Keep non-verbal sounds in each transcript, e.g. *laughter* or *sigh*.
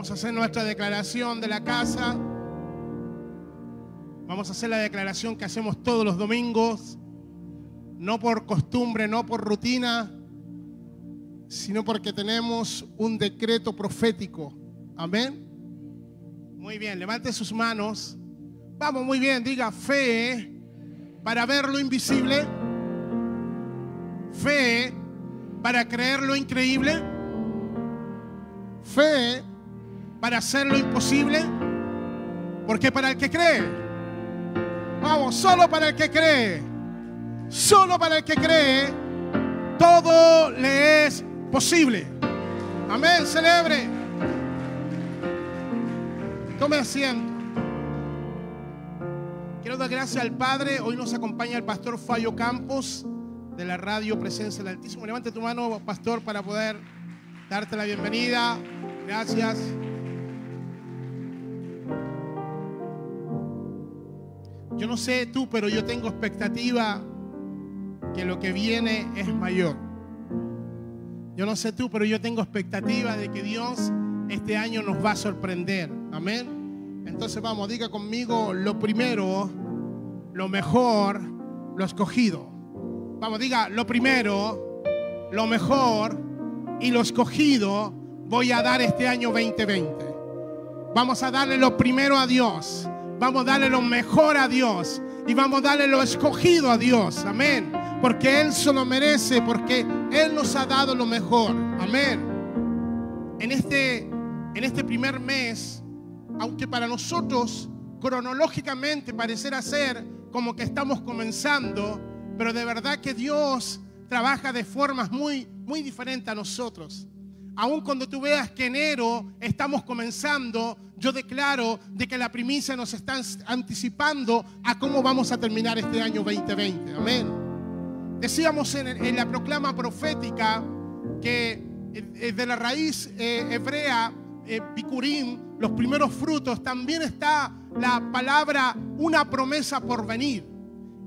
Vamos a hacer nuestra declaración de la casa. Vamos a hacer la declaración que hacemos todos los domingos, no por costumbre, no por rutina, sino porque tenemos un decreto profético. Amén. Muy bien, levante sus manos. Vamos, muy bien, diga fe para ver lo invisible, fe para creer lo increíble, fe para hacer lo imposible, porque para el que cree, vamos, solo para el que cree, solo para el que cree, todo le es posible. Amén, celebre. Tome asiento. Quiero dar gracias al Padre. Hoy nos acompaña el pastor Fallo Campos de la radio Presencia del Altísimo. Levante tu mano, pastor, para poder darte la bienvenida. Gracias. Yo no sé tú, pero yo tengo expectativa que lo que viene es mayor. Yo no sé tú, pero yo tengo expectativa de que Dios este año nos va a sorprender. Amén. Entonces vamos, diga conmigo lo primero, lo mejor, lo escogido. Vamos, diga lo primero, lo mejor y lo escogido voy a dar este año 2020. Vamos a darle lo primero a Dios. Vamos a darle lo mejor a Dios. Y vamos a darle lo escogido a Dios. Amén. Porque Él se lo merece. Porque Él nos ha dado lo mejor. Amén. En este, en este primer mes, aunque para nosotros cronológicamente parecerá ser como que estamos comenzando, pero de verdad que Dios trabaja de formas muy, muy diferentes a nosotros. Aun cuando tú veas que enero estamos comenzando, yo declaro de que la primicia nos está anticipando a cómo vamos a terminar este año 2020. Amén. Decíamos en, la proclama profética que eh, de la raíz eh, hebrea, eh, los primeros frutos, también está la palabra una promesa por venir.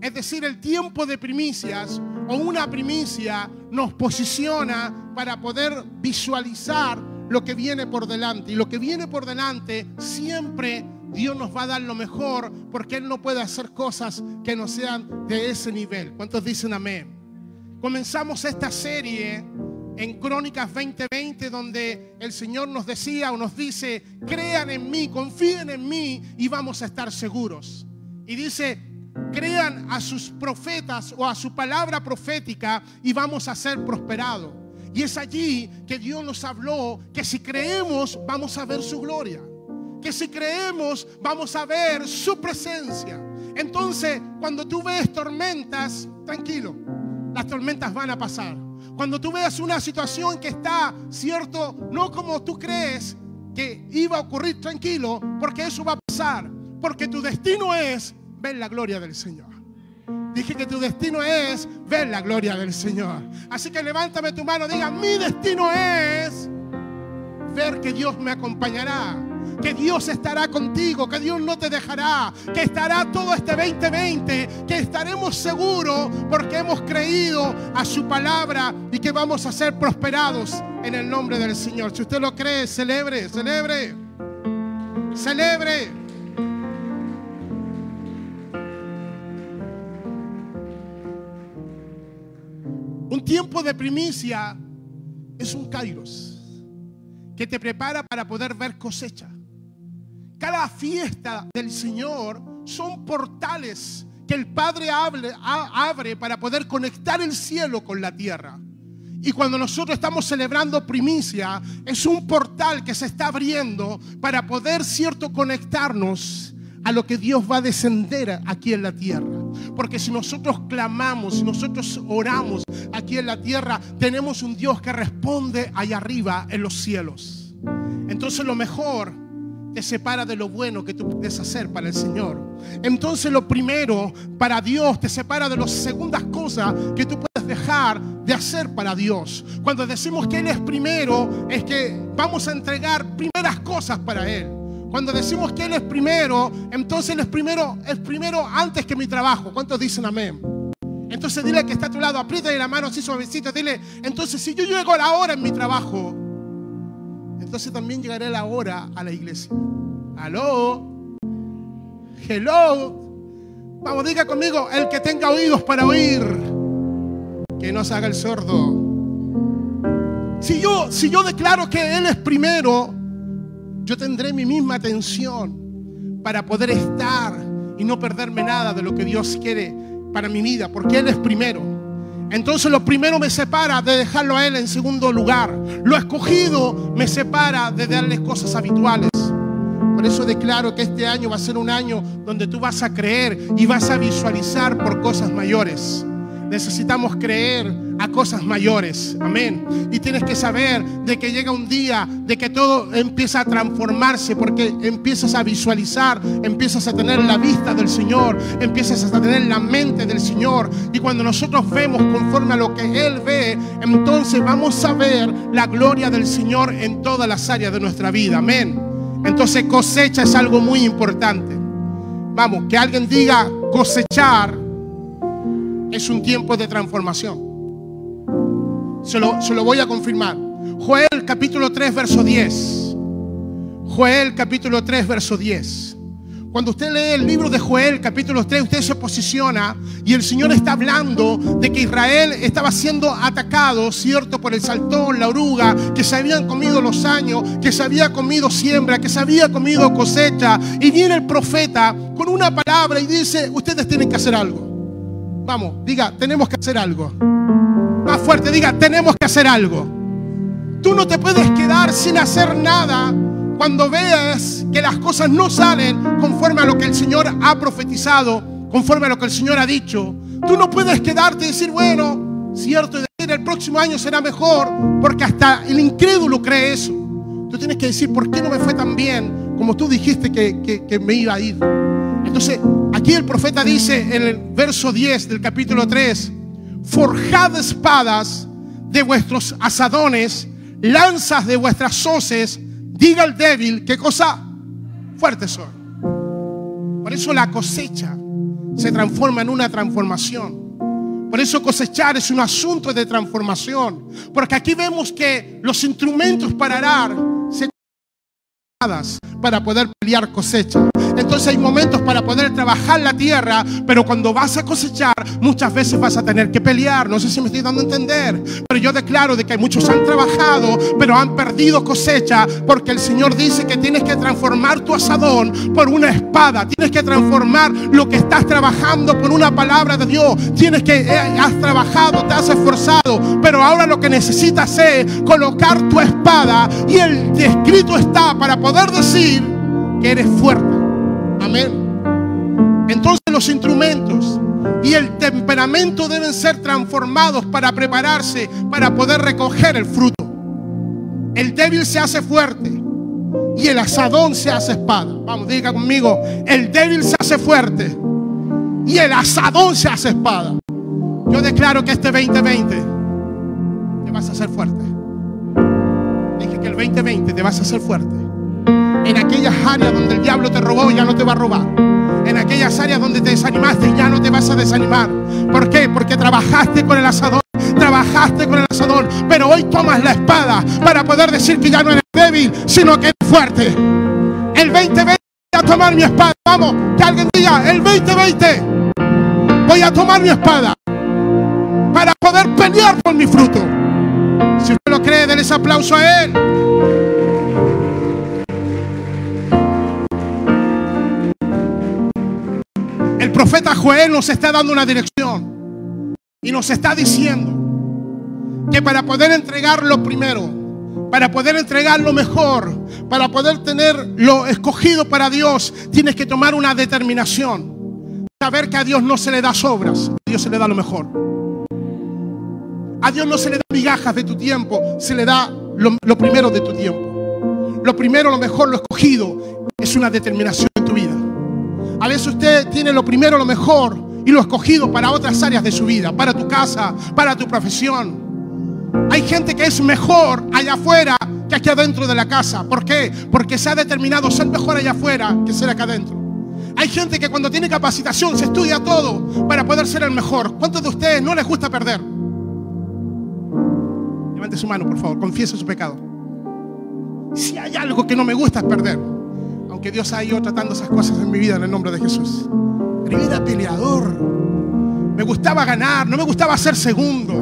Es decir, el tiempo de primicias o una primicia nos posiciona para poder visualizar lo que viene por delante. Y lo que viene por delante siempre Dios nos va a dar lo mejor porque Él no puede hacer cosas que no sean de ese nivel. ¿Cuántos dicen amén? Comenzamos esta serie en Crónicas 2020 donde el Señor nos decía o nos dice, crean en mí, confíen en mí y vamos a estar seguros. Y dice, crean a sus profetas o a su palabra profética y vamos a ser prosperados. Y es allí que Dios nos habló que si creemos vamos a ver su gloria. Que si creemos vamos a ver su presencia. Entonces, cuando tú ves tormentas, tranquilo, las tormentas van a pasar. Cuando tú veas una situación que está, cierto, no como tú crees que iba a ocurrir, tranquilo, porque eso va a pasar. Porque tu destino es ver la gloria del Señor. Dije que tu destino es ver la gloria del Señor. Así que levántame tu mano, diga, mi destino es ver que Dios me acompañará, que Dios estará contigo, que Dios no te dejará, que estará todo este 2020, que estaremos seguros porque hemos creído a su palabra y que vamos a ser prosperados en el nombre del Señor. Si usted lo cree, celebre, celebre, celebre. Tiempo de primicia es un kairos que te prepara para poder ver cosecha. Cada fiesta del Señor son portales que el Padre abre para poder conectar el cielo con la tierra. Y cuando nosotros estamos celebrando primicia, es un portal que se está abriendo para poder, cierto, conectarnos a lo que Dios va a descender aquí en la tierra. Porque si nosotros clamamos, si nosotros oramos aquí en la tierra, tenemos un Dios que responde allá arriba en los cielos. Entonces lo mejor te separa de lo bueno que tú puedes hacer para el Señor. Entonces lo primero para Dios te separa de las segundas cosas que tú puedes dejar de hacer para Dios. Cuando decimos que Él es primero, es que vamos a entregar primeras cosas para Él. Cuando decimos que Él es primero, entonces Él es primero, es primero antes que mi trabajo. ¿Cuántos dicen amén? Entonces dile que está a tu lado, apriétale la mano así suavecito, dile, entonces si yo llego a la hora en mi trabajo, entonces también llegaré la hora a la iglesia. Aló. Hello. Vamos, diga conmigo, el que tenga oídos para oír, que no se haga el sordo. Si yo, si yo declaro que Él es primero, yo tendré mi misma atención para poder estar y no perderme nada de lo que Dios quiere para mi vida, porque Él es primero. Entonces lo primero me separa de dejarlo a Él en segundo lugar. Lo escogido me separa de darles cosas habituales. Por eso declaro que este año va a ser un año donde tú vas a creer y vas a visualizar por cosas mayores. Necesitamos creer a cosas mayores. Amén. Y tienes que saber de que llega un día de que todo empieza a transformarse porque empiezas a visualizar, empiezas a tener la vista del Señor, empiezas a tener la mente del Señor. Y cuando nosotros vemos conforme a lo que Él ve, entonces vamos a ver la gloria del Señor en todas las áreas de nuestra vida. Amén. Entonces cosecha es algo muy importante. Vamos, que alguien diga cosechar es un tiempo de transformación. Se lo, voy a confirmar. Joel capítulo 3, verso 10. Joel capítulo 3, verso 10. Cuando usted lee el libro de Joel, capítulo 3, usted se posiciona y el Señor está hablando de que Israel estaba siendo atacado, ¿cierto? Por el saltón, la oruga, que se habían comido los años, que se había comido siembra, que se había comido cosecha. Y viene el profeta con una palabra y dice, ustedes tienen que hacer algo. Vamos, diga, tenemos que hacer algo. Fuerte, diga, tenemos que hacer algo. Tú no te puedes quedar sin hacer nada cuando veas que las cosas no salen conforme a lo que el Señor ha profetizado, conforme a lo que el Señor ha dicho, tú no puedes quedarte y decir, bueno, cierto, el próximo año será mejor, porque hasta el incrédulo cree eso. Tú tienes que decir, ¿por qué no me fue tan bien como tú dijiste que, que me iba a ir? Entonces, aquí el profeta dice en el verso 10 del capítulo 3, forjad espadas de vuestros asadones, lanzas de vuestras hoces, diga al débil qué cosa fuerte soy. Por eso la cosecha se transforma en una transformación. Por eso cosechar es un asunto de transformación. Porque aquí vemos que los instrumentos para arar para poder pelear cosecha. Entonces hay momentos para poder trabajar la tierra, pero cuando vas a cosechar, muchas veces vas a tener que pelear. No sé si me estoy dando a entender, pero yo declaro de que muchos han trabajado, pero han perdido cosecha, porque el Señor dice que tienes que transformar tu asadón por una espada, tienes que transformar lo que estás trabajando por una palabra de Dios. Tienes que, eh, has trabajado, te has esforzado, pero ahora lo que necesitas es colocar tu espada y el escrito está para poder decir que eres fuerte. Amén. Entonces los instrumentos y el temperamento deben ser transformados para prepararse para poder recoger el fruto. El débil se hace fuerte y el asadón se hace espada. Vamos, diga conmigo, el débil se hace fuerte y el asadón se hace espada. Yo declaro que este 2020 te vas a hacer fuerte. Dije que el 2020 te vas a hacer fuerte en aquellas áreas donde el diablo te robó, ya no te va a robar. En aquellas áreas donde te desanimaste, ya no te vas a desanimar. ¿Por qué? Porque trabajaste con el asador, trabajaste con el asador, pero hoy tomas la espada para poder decir que ya no eres débil, sino que eres fuerte. El 2020 voy a tomar mi espada. Vamos, que alguien diga, el 2020 voy a tomar mi espada para poder pelear por mi fruto. Si usted lo cree, denle ese aplauso a él. Profeta Joel nos está dando una dirección y nos está diciendo que para poder entregar lo primero, para poder entregar lo mejor, para poder tener lo escogido para Dios, tienes que tomar una determinación. Saber que a Dios no se le da sobras, a Dios se le da lo mejor. A Dios no se le da migajas de tu tiempo, se le da lo, lo primero de tu tiempo. Lo primero, lo mejor, lo escogido es una determinación en tu vida. A veces usted tiene lo primero, lo mejor y lo escogido para otras áreas de su vida, para tu casa, para tu profesión. Hay gente que es mejor allá afuera que aquí adentro de la casa. ¿Por qué? Porque se ha determinado ser mejor allá afuera que ser acá adentro. Hay gente que cuando tiene capacitación se estudia todo para poder ser el mejor. ¿Cuántos de ustedes no les gusta perder? Levante su mano, por favor. Confiese su pecado. Si hay algo que no me gusta es perder. Aunque Dios ha ido tratando esas cosas en mi vida en el nombre de Jesús. Yo era peleador. Me gustaba ganar, no me gustaba ser segundo.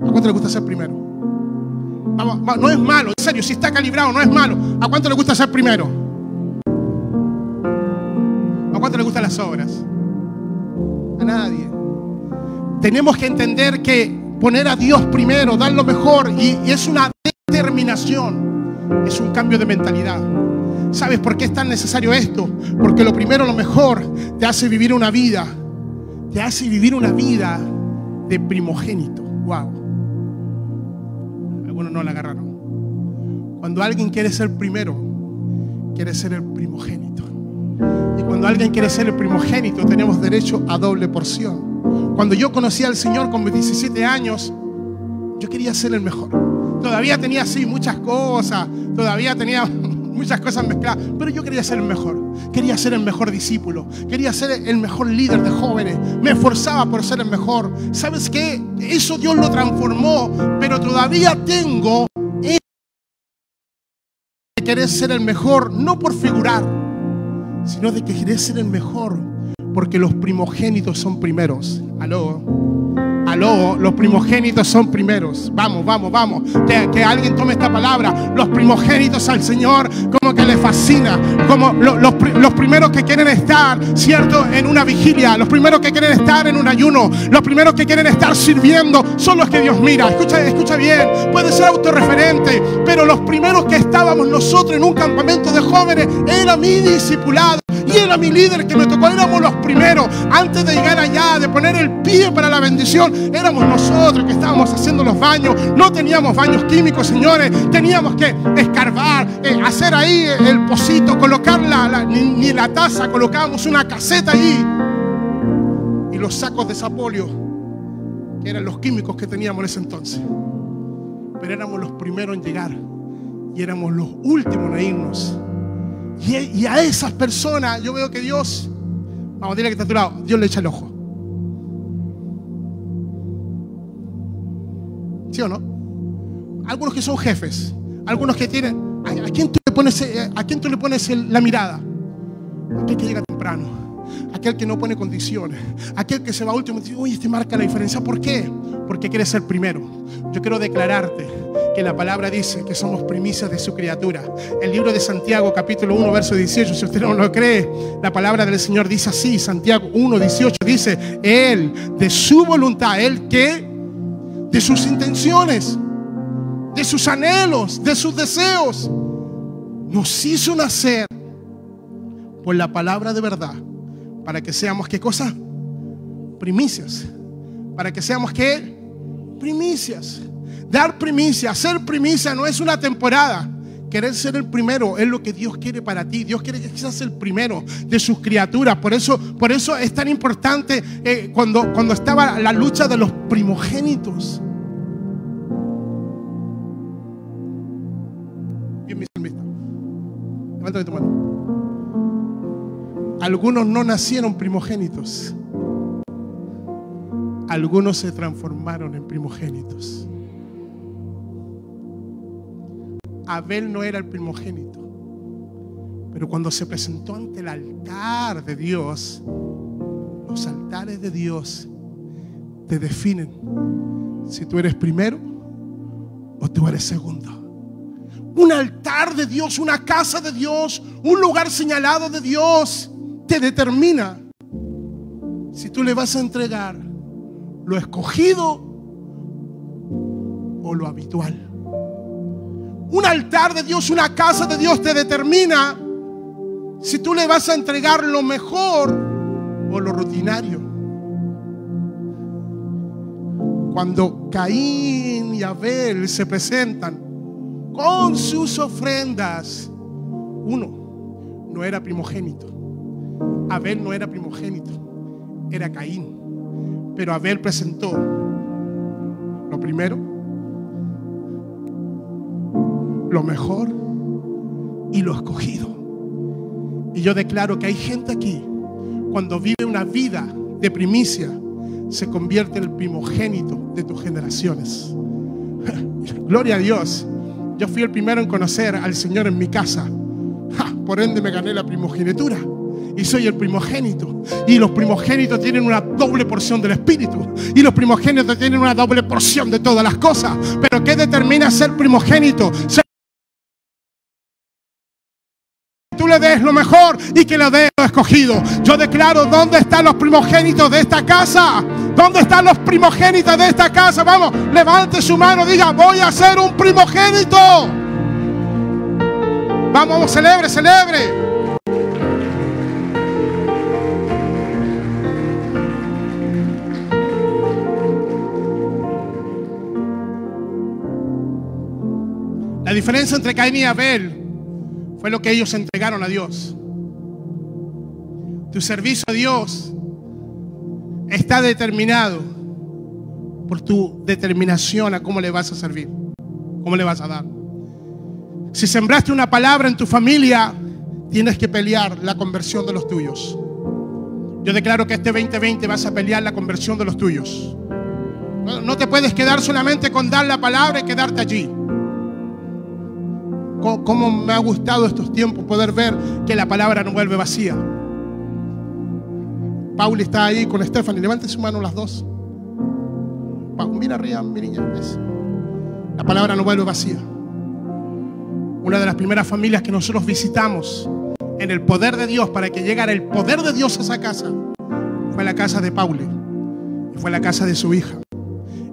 ¿A cuánto le gusta ser primero? no es malo, en serio, si está calibrado, no es malo. ¿A cuánto le gusta ser primero? ¿A cuánto le gustan las obras? A nadie. Tenemos que entender que poner a Dios primero, dar lo mejor, y es una determinación, es un cambio de mentalidad. ¿Sabes por qué es tan necesario esto? Porque lo primero, lo mejor, te hace vivir una vida, te hace vivir una vida de primogénito. Wow. Algunos no la agarraron. Cuando alguien quiere ser primero, quiere ser el primogénito. Y cuando alguien quiere ser el primogénito, tenemos derecho a doble porción. Cuando yo conocí al Señor con mis 17 años, yo quería ser el mejor. Todavía tenía así muchas cosas, todavía tenía *laughs* muchas cosas mezcladas, pero yo quería ser el mejor, quería ser el mejor discípulo, quería ser el mejor líder de jóvenes, me esforzaba por ser el mejor. ¿Sabes qué? Eso Dios lo transformó, pero todavía tengo de querer ser el mejor, no por figurar, sino de que querer ser el mejor, porque los primogénitos son primeros. Aló. Los primogénitos son primeros. Vamos, vamos, vamos. Que, alguien tome esta palabra. Los primogénitos al Señor que le fascina. Como los, primeros que quieren estar, ¿cierto? En una vigilia. Los primeros que quieren estar en un ayuno. Los primeros que quieren estar sirviendo son los que Dios mira. Escucha, escucha bien. Puede ser autorreferente. Pero los primeros que estábamos nosotros en un campamento de jóvenes era mi discipulado. Y era mi líder que me tocó. Éramos los primeros. Antes de llegar allá, de poner el pie para la bendición éramos nosotros que estábamos haciendo los baños. No teníamos baños químicos, señores. Teníamos que escarbar, hacer ahí el pocito, colocar la, ni, la taza, colocábamos una caseta ahí. Y los sacos de sapolio, que eran los químicos que teníamos en ese entonces. Pero éramos los primeros en llegar y éramos los últimos en irnos. Y, a esas personas yo veo que Dios, vamos, dile que está a tu lado, Dios le echa el ojo. ¿Sí o no? Algunos que son jefes, algunos que tienen... ¿A, quién tú pones, eh, a quién tú le pones la mirada? Aquel que llega temprano, aquel que no pone condiciones, aquel que se va último y dice, uy, este marca la diferencia. ¿Por qué? Porque quiere ser primero. Yo quiero declararte que la palabra dice que somos primicias de su criatura. El libro de Santiago, capítulo 1, verso 18, si usted no lo cree, la palabra del Señor dice así, Santiago 1, 18, dice, Él, de su voluntad, Él que de sus intenciones, de sus anhelos, de sus deseos. Nos hizo nacer por la palabra de verdad para que seamos qué cosa? Primicias. Para que seamos qué? Primicias. Dar primicia, ser primicia no es una temporada. Querer ser el primero es lo que Dios quiere para ti. Dios quiere que seas el primero de sus criaturas. Por eso, por eso es tan importante eh, cuando, cuando estaba la lucha de los primogénitos. Bien, mi Algunos no nacieron primogénitos. Algunos se transformaron en primogénitos. Abel no era el primogénito. Pero cuando se presentó ante el altar de Dios, los altares de Dios te definen si tú eres primero o tú eres segundo. Un altar de Dios, una casa de Dios, un lugar señalado de Dios, te determina si tú le vas a entregar lo escogido o lo habitual. Un altar de Dios, una casa de Dios te determina si tú le vas a entregar lo mejor o lo rutinario. Cuando Caín y Abel se presentan con sus ofrendas, uno no era primogénito. Abel no era primogénito, era Caín. Pero Abel presentó lo primero lo mejor y lo escogido. Y yo declaro que hay gente aquí, cuando vive una vida de primicia, se convierte en el primogénito de tus generaciones. *laughs* Gloria a Dios. Yo fui el primero en conocer al Señor en mi casa. por ende me gané la primogenitura. Y soy el primogénito. Y los primogénitos tienen una doble porción del Espíritu. Y los primogénitos tienen una doble porción de todas las cosas. Pero ¿qué determina ser primogénito? tú le des lo mejor y que le des lo escogido. Yo declaro, ¿dónde están los primogénitos de esta casa? ¿Dónde están los primogénitos de esta casa? Vamos, levante su mano, diga, voy a ser un primogénito. Vamos, vamos, celebre, celebre. La diferencia entre Caín y Abel fue lo que ellos entregaron a Dios. Tu servicio a Dios está determinado por tu determinación a cómo le vas a servir, cómo le vas a dar. Si sembraste una palabra en tu familia, tienes que pelear la conversión de los tuyos. Yo declaro que este 2020 vas a pelear la conversión de los tuyos. No, te puedes quedar solamente con dar la palabra y quedarte allí cómo, me ha gustado estos tiempos poder ver que la palabra no vuelve vacía. Pauli está ahí con Stephanie. Levante su mano las dos. Mira arriba, mi niña. La palabra no vuelve vacía. Una de las primeras familias que nosotros visitamos en el poder de Dios para que llegara el poder de Dios a esa casa fue la casa de Pauli. Y fue la casa de su hija.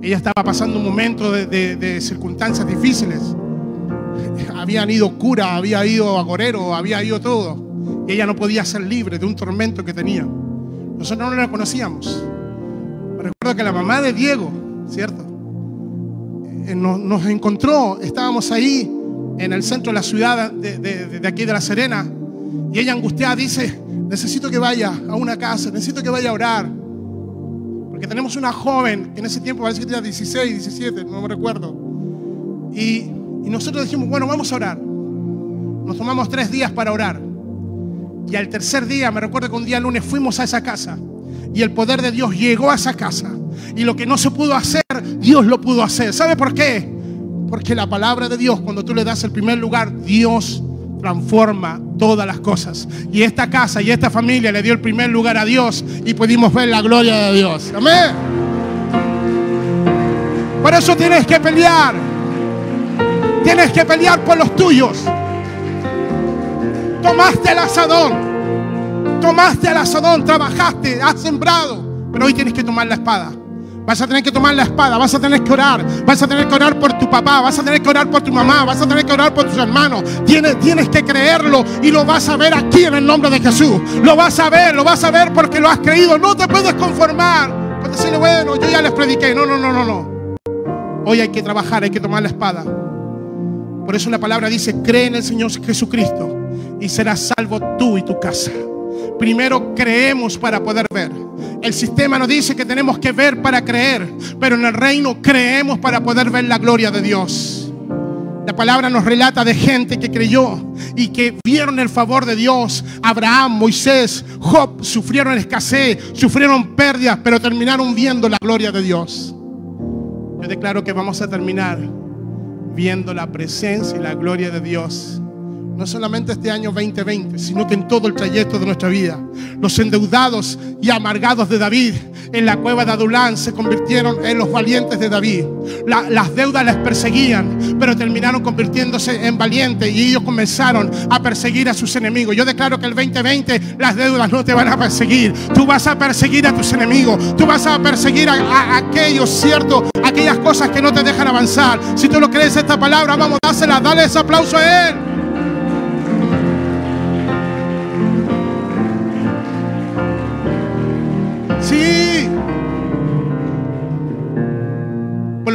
Ella estaba pasando un momento de circunstancias difíciles habían ido cura, había ido agorero, había ido todo. Y ella no podía ser libre de un tormento que tenía. Nosotros no la conocíamos. Recuerdo que la mamá de Diego, ¿cierto? Eh, nos, encontró, estábamos ahí en el centro de la ciudad de, de aquí de La Serena. Y ella angustiada dice, necesito que vaya a una casa, necesito que vaya a orar. Porque tenemos una joven que en ese tiempo parece que tenía 16, 17, no me recuerdo. Y y nosotros dijimos, bueno, vamos a orar. Nos tomamos tres días para orar. Y al tercer día, me recuerdo que un día lunes fuimos a esa casa. Y el poder de Dios llegó a esa casa. Y lo que no se pudo hacer, Dios lo pudo hacer. ¿Sabe por qué? Porque la palabra de Dios, cuando tú le das el primer lugar, Dios transforma todas las cosas. Y esta casa y esta familia le dio el primer lugar a Dios y pudimos ver la gloria de Dios. Amén. Por eso tienes que pelear. Tienes que pelear por los tuyos. Tomaste el asadón. Tomaste el asadón, trabajaste, has sembrado. Pero hoy tienes que tomar la espada. Vas a tener que tomar la espada, vas a tener que orar, vas a tener que orar por tu papá, vas a tener que orar por tu mamá, vas a tener que orar por tus hermanos. Tienes, tienes que creerlo y lo vas a ver aquí en el nombre de Jesús. Lo vas a ver, lo vas a ver porque lo has creído. No te puedes conformar con decirle, bueno, yo ya les prediqué. No, no, no, no, no. Hoy hay que trabajar, hay que tomar la espada. Por eso la palabra dice, cree en el Señor Jesucristo y serás salvo tú y tu casa. Primero creemos para poder ver. El sistema nos dice que tenemos que ver para creer, pero en el reino creemos para poder ver la gloria de Dios. La palabra nos relata de gente que creyó y que vieron el favor de Dios. Abraham, Moisés, Job sufrieron escasez, sufrieron pérdidas, pero terminaron viendo la gloria de Dios. Yo declaro que vamos a terminar viendo la presencia y la gloria de Dios. No solamente este año 2020, sino que en todo el trayecto de nuestra vida. Los endeudados y amargados de David en la cueva de Adulán se convirtieron en los valientes de David. las deudas les perseguían, pero terminaron convirtiéndose en valientes y ellos comenzaron a perseguir a sus enemigos. Yo declaro que el 2020 las deudas no te van a perseguir. Tú vas a perseguir a tus enemigos. Tú vas a perseguir a, aquellos, ¿cierto? Aquellas cosas que no te dejan avanzar. Si tú lo crees esta palabra, vamos, dásela, dale ese aplauso a Él.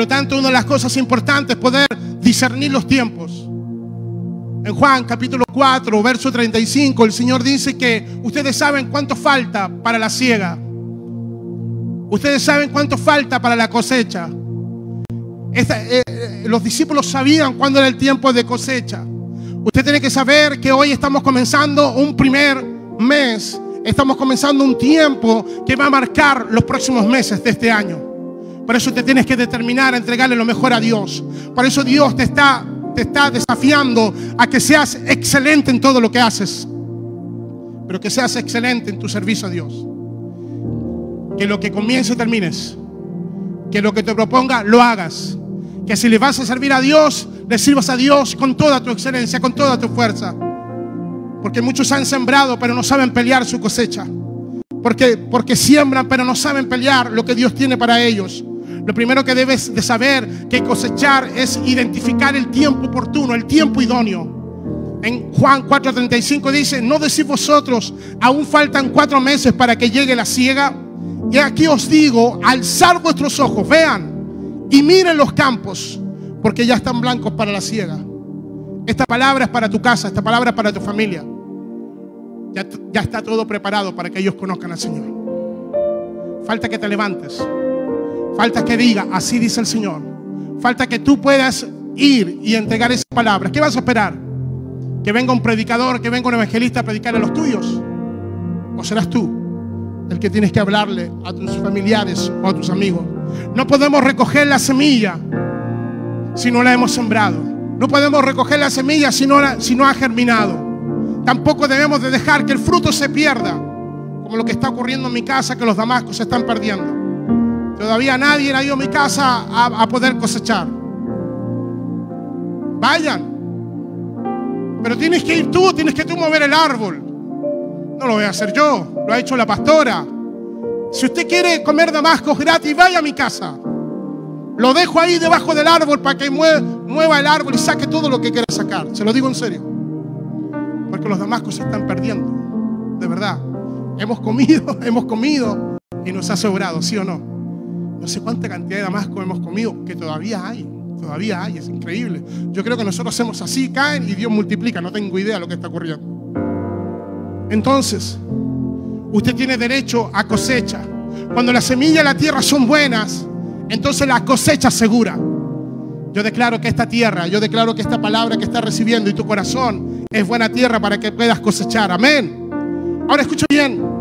Lo tanto, una de las cosas importantes es poder discernir los tiempos. En Juan capítulo 4, verso 35, el Señor dice que ustedes saben cuánto falta para la siega. Ustedes saben cuánto falta para la cosecha. Eh, eh, los discípulos sabían cuándo era el tiempo de cosecha. Usted tiene que saber que hoy estamos comenzando un primer mes Estamos comenzando un tiempo que va a marcar los próximos meses de este año. Por eso te tienes que determinar a entregarle lo mejor a Dios. Por eso Dios te está, te está desafiando a que seas excelente en todo lo que haces, pero que seas excelente en tu servicio a Dios. Que lo que comience termines, que lo que te proponga lo hagas, que si le vas a servir a Dios, le sirvas a Dios con toda tu excelencia, con toda tu fuerza. Porque muchos han sembrado, pero no saben pelear su cosecha. Porque, porque siembran, pero no saben pelear lo que Dios tiene para ellos. Lo primero que debes de saber que cosechar es identificar el tiempo oportuno, el tiempo idóneo. En Juan 4:35 dice, no decís vosotros, aún faltan cuatro meses para que llegue la siega. Y aquí os digo, alzar vuestros ojos, vean y miren los campos, porque ya están blancos para la siega. Esta palabra es para tu casa, esta palabra es para tu familia. Ya, ya está todo preparado para que ellos conozcan al Señor. Falta que te levantes. Falta que diga, así dice el Señor. Falta que tú puedas ir y entregar esa palabra. ¿Qué vas a esperar? ¿Que venga un predicador, que venga un evangelista a predicar a los tuyos? ¿O serás tú el que tienes que hablarle a tus familiares o a tus amigos? No podemos recoger la semilla si no la hemos sembrado. No podemos recoger la semilla si no, la, si no ha germinado. Tampoco debemos de dejar que el fruto se pierda, como lo que está ocurriendo en mi casa, que los damascos se están perdiendo. Todavía nadie ha ido a mi casa a, poder cosechar. Vayan. Pero tienes que ir tú, tienes que tú mover el árbol. No lo voy a hacer yo, lo ha hecho la pastora. Si usted quiere comer damascos gratis, vaya a mi casa. Lo dejo ahí debajo del árbol para que mueva el árbol y saque todo lo que quiera sacar. Se lo digo en serio. Porque los damascos se están perdiendo. De verdad. Hemos comido, *laughs* hemos comido y nos ha sobrado, ¿sí o no? No sé cuánta cantidad de damascos hemos comido, que todavía hay. Todavía hay, es increíble. Yo creo que nosotros hacemos así, caen y Dios multiplica. No tengo idea de lo que está ocurriendo. Entonces, usted tiene derecho a cosecha. Cuando la semilla y la tierra son buenas, entonces la cosecha segura. Yo declaro que esta tierra, yo declaro que esta palabra que estás recibiendo y tu corazón es buena tierra para que puedas cosechar. Amén. Ahora escucha bien.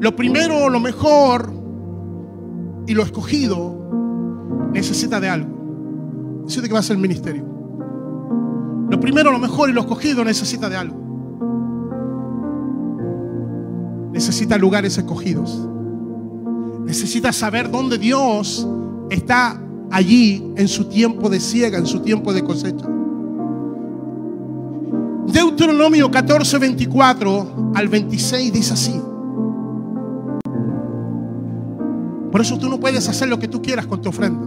Lo primero, lo mejor y lo escogido necesita de algo. Necesita que va a ser el ministerio. Lo primero, lo mejor y lo escogido necesita de algo. Necesita lugares escogidos. Necesita saber dónde Dios está allí en su tiempo de siega, en su tiempo de cosecha. Deuteronomio 14, 24 al 26 dice así. Por eso tú no puedes hacer lo que tú quieras con tu ofrenda.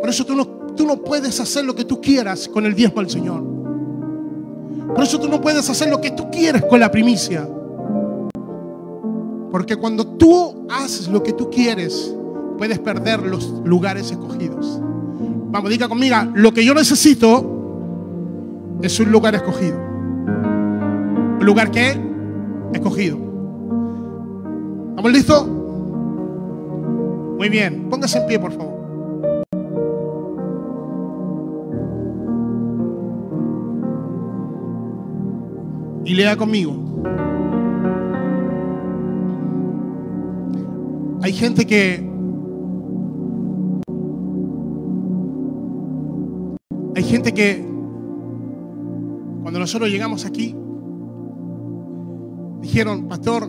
Por eso tú no, tú no puedes hacer lo que tú quieras con el diezmo al Señor. Por eso tú no puedes hacer lo que tú quieras con la primicia. Porque cuando tú haces lo que tú quieres, puedes perder los lugares escogidos. Vamos, diga conmigo, lo que yo necesito es un lugar escogido. ¿Un lugar qué? Escogido. ¿Estamos listos? Muy bien, póngase en pie, por favor. Y lea conmigo. Hay gente que hay gente que cuando nosotros llegamos aquí dijeron, "Pastor,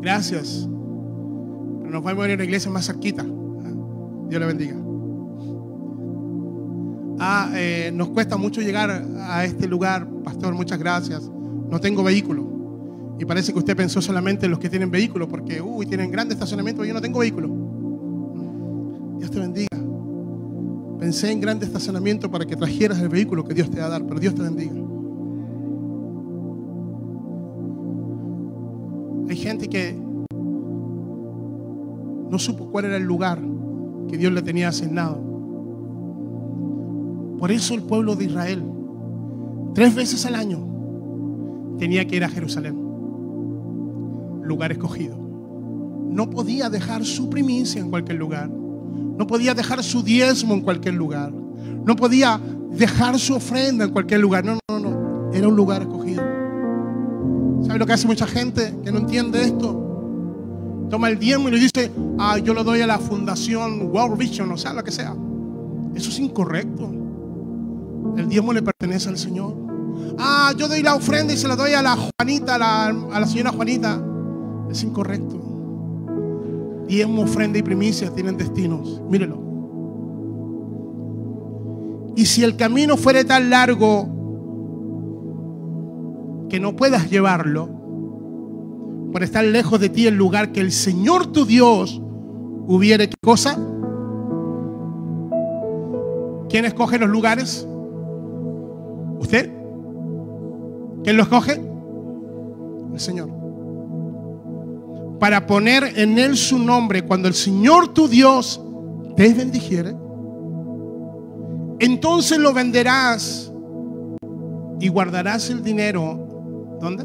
gracias. Nos a ir a una iglesia más cerquita." Dios le bendiga. Ah, eh, nos cuesta mucho llegar a este lugar, pastor, muchas gracias. No tengo vehículo. Y parece que usted pensó solamente en los que tienen vehículo, porque, uy, tienen grande estacionamiento, yo no tengo vehículo. Dios te bendiga. Pensé en grande estacionamiento para que trajeras el vehículo que Dios te va a dar, pero Dios te bendiga. Hay gente que no supo cuál era el lugar que Dios le tenía asignado. Por eso el pueblo de Israel, tres veces al año, tenía que ir a Jerusalén lugar escogido. No podía dejar su primicia en cualquier lugar. No podía dejar su diezmo en cualquier lugar. No podía dejar su ofrenda en cualquier lugar. No, no, no. Era un lugar escogido. ¿Sabe lo que hace mucha gente que no entiende esto? Toma el diezmo y le dice, ah, yo lo doy a la fundación World Vision, o sea, lo que sea. Eso es incorrecto. El diezmo le pertenece al Señor. Ah, yo doy la ofrenda y se la doy a la Juanita, a la, señora Juanita. Es incorrecto. Diezmo, ofrenda y primicia tienen destinos. Mírelo. Y si el camino fuere tan largo que no puedas llevarlo, por estar lejos de ti el lugar que el Señor tu Dios hubiere, ¿qué cosa? ¿Quién escoge los lugares? ¿Usted? ¿Quién lo escoge? El Señor. Para poner en Él su nombre cuando el Señor tu Dios te bendijere, entonces lo venderás y guardarás el dinero. ¿Dónde?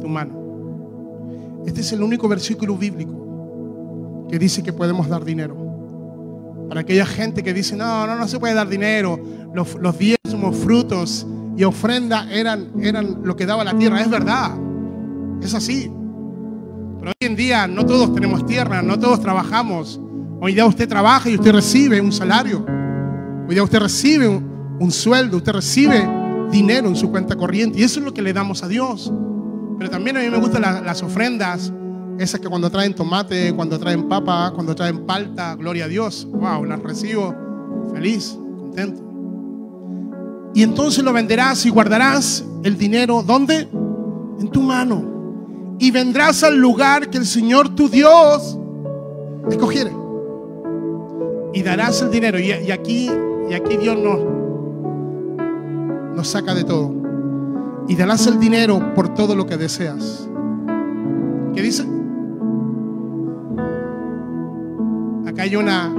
Tu mano. Este es el único versículo bíblico que dice que podemos dar dinero. Para aquella gente que dice, no, no, no se puede dar dinero. Los, los diezmos, frutos y ofrenda eran, eran lo que daba la tierra. Es verdad. Es así. Pero hoy en día no todos tenemos tierra, no todos trabajamos. Hoy día usted trabaja y usted recibe un salario. Hoy día usted recibe un, un sueldo, usted recibe dinero en su cuenta corriente. Y eso es lo que le damos a Dios. Pero también a mí me gustan las ofrendas, esas que cuando traen tomate, cuando traen papa, cuando traen palta, gloria a Dios. Wow, las recibo feliz, contento. Y entonces lo venderás y guardarás el dinero, ¿dónde? En tu mano. Y vendrás al lugar que el Señor tu Dios escogiere. Y darás el dinero. Y, aquí, y aquí Dios nos saca de todo y darás el dinero por todo lo que deseas. ¿Qué dice? Acá hay una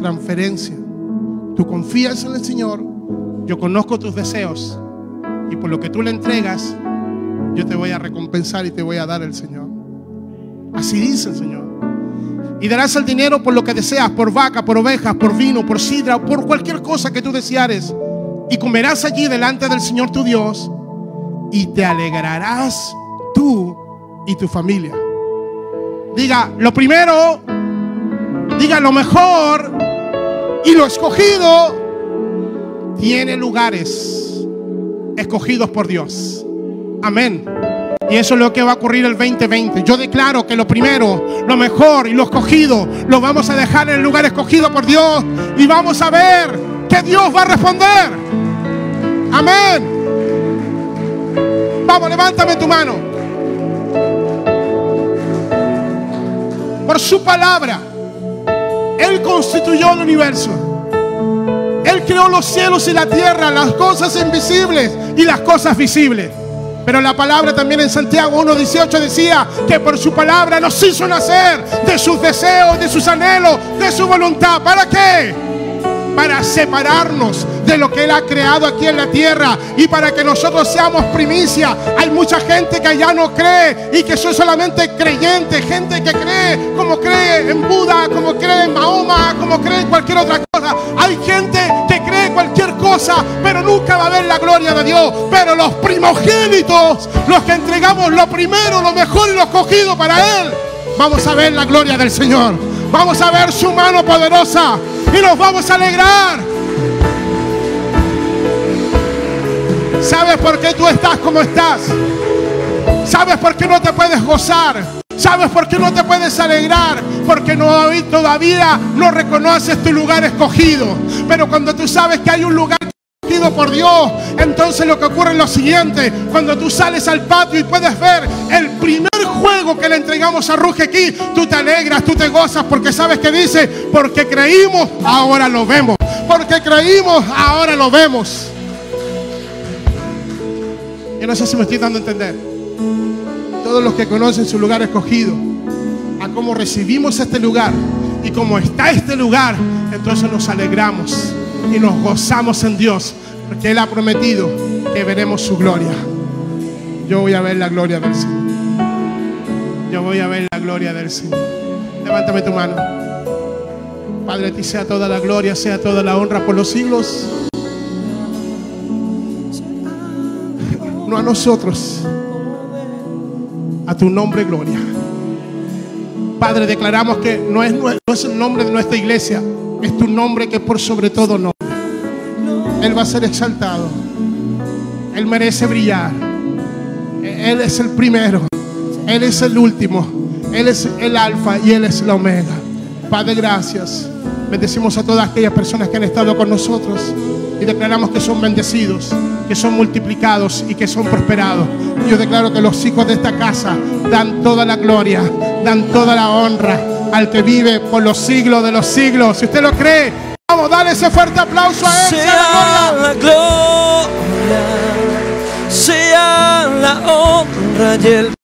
transferencia. Tú confías en el Señor, yo conozco tus deseos y por lo que tú le entregas, yo te voy a recompensar y te voy a dar el Señor. Así dice el Señor. Y darás el dinero por lo que deseas, por vaca, por ovejas, por vino, por sidra, por cualquier cosa que tú deseares. Y comerás allí delante del Señor tu Dios y te alegrarás tú y tu familia. Diga, lo primero, diga lo mejor y lo escogido tiene lugares escogidos por Dios. Amén. Y eso es lo que va a ocurrir el 2020. Yo declaro que lo primero, lo mejor y lo escogido lo vamos a dejar en el lugar escogido por Dios y vamos a ver que Dios va a responder. Amén. Vamos, levántame tu mano. Por su palabra, Él constituyó el universo. Él creó los cielos y la tierra, las cosas invisibles y las cosas visibles. Pero la palabra también en Santiago 1.18 decía que por su palabra nos hizo nacer de sus deseos, de sus anhelos, de su voluntad. ¿Para qué? Para separarnos de lo que Él ha creado aquí en la tierra y para que nosotros seamos primicia. Hay mucha gente que allá no cree y que son solamente creyentes, gente que cree como cree en Buda, como cree en Mahoma, como cree en cualquier otra cosa. Hay gente que cree cualquier cosa, pero nunca va a ver la gloria de Dios. Pero los primogénitos, los que entregamos lo primero, lo mejor y lo escogido para Él, vamos a ver la gloria del Señor. Vamos a ver su mano poderosa y nos vamos a alegrar ¿Sabes por qué tú estás como estás? ¿Sabes por qué no te puedes gozar? ¿Sabes por qué no te puedes alegrar? Porque no, todavía no reconoces tu lugar escogido. Pero cuando tú sabes que hay un lugar escogido por Dios, entonces lo que ocurre es lo siguiente. Cuando tú sales al patio y puedes ver el primer juego que le entregamos a Ruge aquí, tú te alegras, tú te gozas porque sabes que dice, porque creímos, ahora lo vemos. Porque creímos, ahora lo vemos. Yo no sé si me estoy dando a entender. Todos los que conocen su lugar escogido, a cómo recibimos este lugar y cómo está este lugar, entonces nos alegramos y nos gozamos en Dios, porque Él ha prometido que veremos su gloria. Yo voy a ver la gloria del Señor. Yo voy a ver la gloria del Señor. Levántame tu mano. Padre, a ti sea toda la gloria, sea toda la honra por los siglos. A nosotros. A tu nombre, gloria. Padre, declaramos que no es, no es el nombre de nuestra iglesia, es tu nombre que por sobre todo nombre. Él va a ser exaltado. Él merece brillar. Él es el primero. Él es el último. Él es el alfa y Él es la omega. Padre, gracias. Bendecimos a todas aquellas personas que han estado con nosotros y declaramos que son bendecidos, que son multiplicados y que son prosperados. Yo declaro que los hijos de esta casa dan toda la gloria, dan toda la honra al que vive por los siglos de los siglos. Si usted lo cree, vamos, dale ese fuerte aplauso a él. Sea la gloria, sea la honra y el